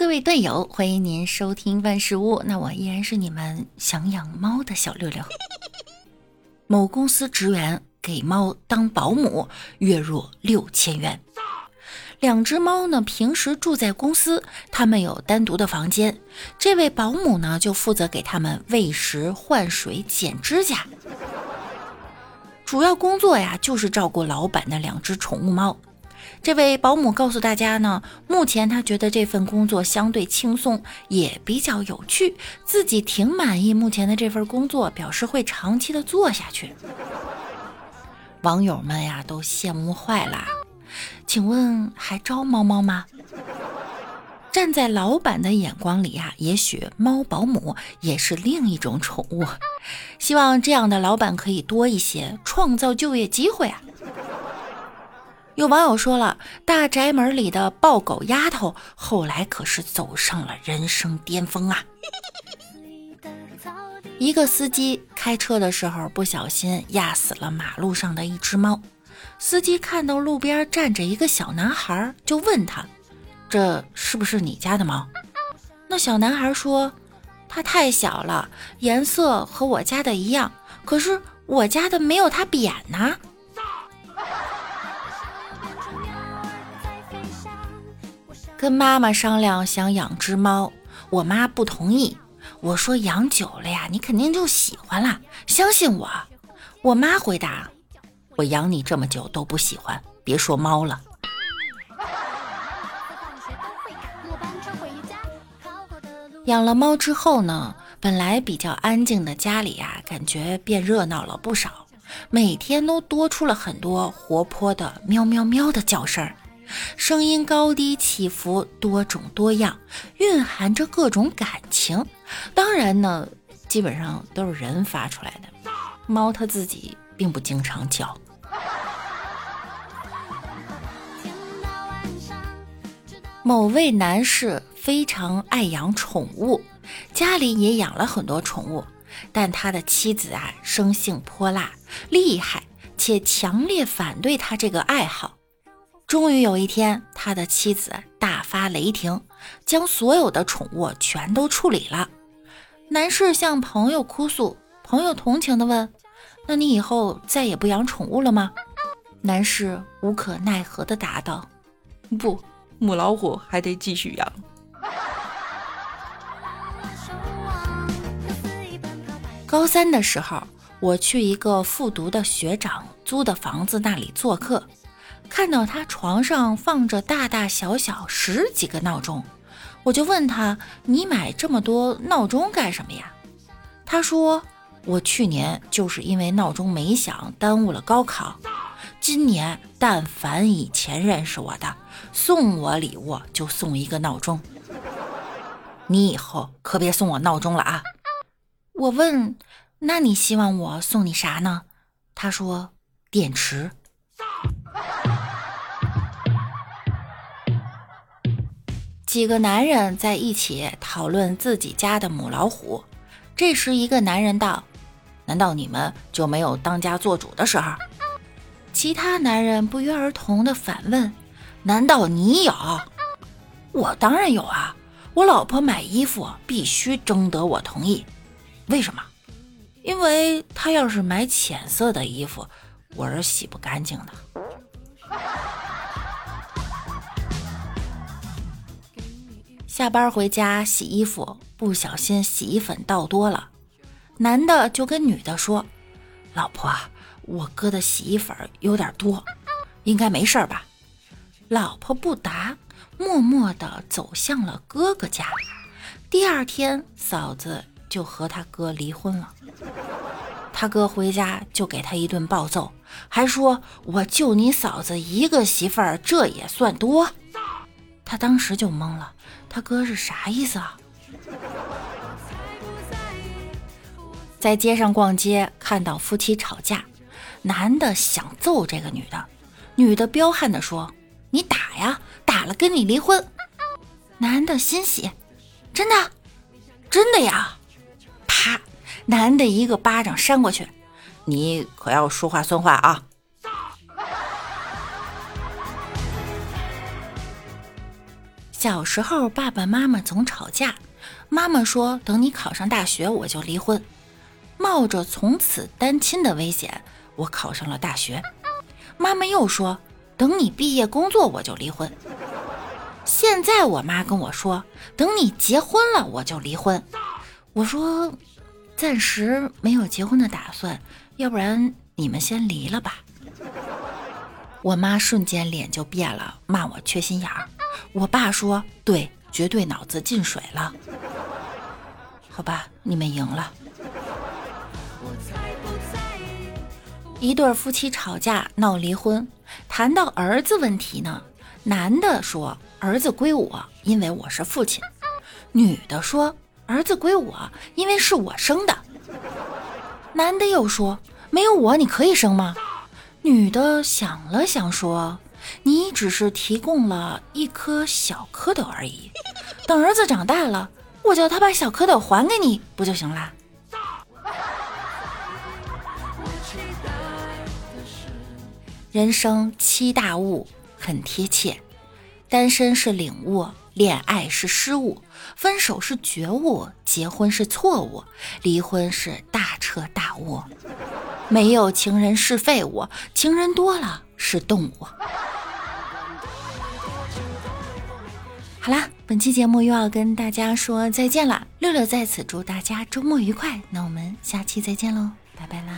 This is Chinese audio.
各位队友，欢迎您收听万事屋。那我依然是你们想养猫的小六六。某公司职员给猫当保姆，月入六千元。两只猫呢，平时住在公司，他们有单独的房间。这位保姆呢，就负责给他们喂食、换水、剪指甲。主要工作呀，就是照顾老板的两只宠物猫。这位保姆告诉大家呢，目前他觉得这份工作相对轻松，也比较有趣，自己挺满意目前的这份工作，表示会长期的做下去。网友们呀，都羡慕坏了。请问还招猫猫吗？站在老板的眼光里呀，也许猫保姆也是另一种宠物。希望这样的老板可以多一些，创造就业机会啊！有网友说了，大宅门里的抱狗丫头后来可是走上了人生巅峰啊！一个司机开车的时候不小心压死了马路上的一只猫。司机看到路边站着一个小男孩，就问他：“这是不是你家的猫？”那小男孩说：“它太小了，颜色和我家的一样，可是我家的没有它扁呢。”跟妈妈商量想养只猫，我妈不同意。我说：“养久了呀，你肯定就喜欢了，相信我。”我妈回答。我养你这么久都不喜欢，别说猫了。养了猫之后呢，本来比较安静的家里呀，感觉变热闹了不少，每天都多出了很多活泼的喵喵喵的叫声，声音高低起伏，多种多样，蕴含着各种感情。当然呢，基本上都是人发出来的，猫它自己并不经常叫。某位男士非常爱养宠物，家里也养了很多宠物，但他的妻子啊生性泼辣、厉害，且强烈反对他这个爱好。终于有一天，他的妻子大发雷霆，将所有的宠物全都处理了。男士向朋友哭诉，朋友同情地问：“那你以后再也不养宠物了吗？”男士无可奈何地答道：“不。”母老虎还得继续养。高三的时候，我去一个复读的学长租的房子那里做客，看到他床上放着大大小小十几个闹钟，我就问他：“你买这么多闹钟干什么呀？”他说：“我去年就是因为闹钟没响，耽误了高考。”今年，但凡以前认识我的，送我礼物就送一个闹钟。你以后可别送我闹钟了啊！我问，那你希望我送你啥呢？他说电池。几个男人在一起讨论自己家的母老虎，这时一个男人道：“难道你们就没有当家做主的时候？”其他男人不约而同的反问：“难道你有？我当然有啊！我老婆买衣服必须征得我同意。为什么？因为她要是买浅色的衣服，我是洗不干净的。”下班回家洗衣服，不小心洗衣粉倒多了，男的就跟女的说：“老婆。”我哥的洗衣粉有点多，应该没事吧？老婆不答，默默地走向了哥哥家。第二天，嫂子就和他哥离婚了。他哥回家就给他一顿暴揍，还说：“我就你嫂子一个媳妇儿，这也算多？”他当时就懵了，他哥是啥意思啊？在街上逛街，看到夫妻吵架。男的想揍这个女的，女的彪悍地说：“你打呀，打了跟你离婚。”男的欣喜：“真的，真的呀！”啪，男的一个巴掌扇过去：“你可要说话算话啊！”小时候爸爸妈妈总吵架，妈妈说等你考上大学我就离婚，冒着从此单亲的危险，我考上了大学。妈妈又说等你毕业工作我就离婚。现在我妈跟我说等你结婚了我就离婚。我说暂时没有结婚的打算，要不然你们先离了吧。我妈瞬间脸就变了，骂我缺心眼儿。我爸说：“对，绝对脑子进水了。”好吧，你们赢了。一对夫妻吵架闹离婚，谈到儿子问题呢，男的说：“儿子归我，因为我是父亲。”女的说：“儿子归我，因为是我生的。”男的又说：“没有我，你可以生吗？”女的想了想说：“你只是提供了一颗小蝌蚪而已，等儿子长大了，我叫他把小蝌蚪还给你，不就行啦？”人生七大悟很贴切：单身是领悟，恋爱是失误，分手是觉悟，结婚是错误，离婚是大彻大悟。没有情人是废物，情人多了是动物。好啦，本期节目又要跟大家说再见了。六六在此祝大家周末愉快，那我们下期再见喽，拜拜啦。